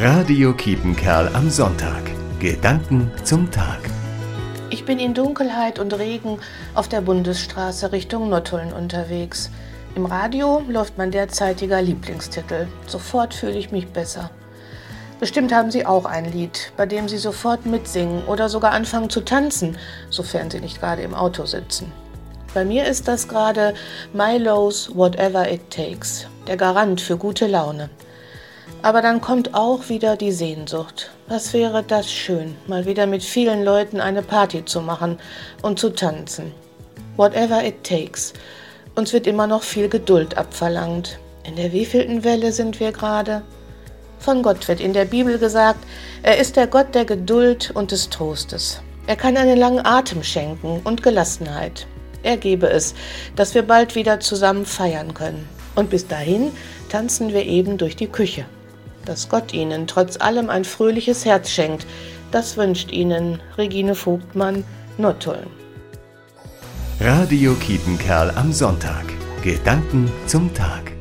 Radio Kiepenkerl am Sonntag. Gedanken zum Tag. Ich bin in Dunkelheit und Regen auf der Bundesstraße Richtung Nottuln unterwegs. Im Radio läuft mein derzeitiger Lieblingstitel. Sofort fühle ich mich besser. Bestimmt haben Sie auch ein Lied, bei dem Sie sofort mitsingen oder sogar anfangen zu tanzen, sofern Sie nicht gerade im Auto sitzen. Bei mir ist das gerade Milo's Whatever It Takes, der Garant für gute Laune. Aber dann kommt auch wieder die Sehnsucht. Was wäre das schön, mal wieder mit vielen Leuten eine Party zu machen und zu tanzen. Whatever it takes. Uns wird immer noch viel Geduld abverlangt. In der wievielten Welle sind wir gerade? Von Gott wird in der Bibel gesagt, er ist der Gott der Geduld und des Trostes. Er kann einen langen Atem schenken und Gelassenheit. Er gebe es, dass wir bald wieder zusammen feiern können. Und bis dahin tanzen wir eben durch die Küche. Dass Gott Ihnen trotz allem ein fröhliches Herz schenkt, das wünscht Ihnen Regine Vogtmann, Nottuln. Radio Kietenkerl am Sonntag. Gedanken zum Tag.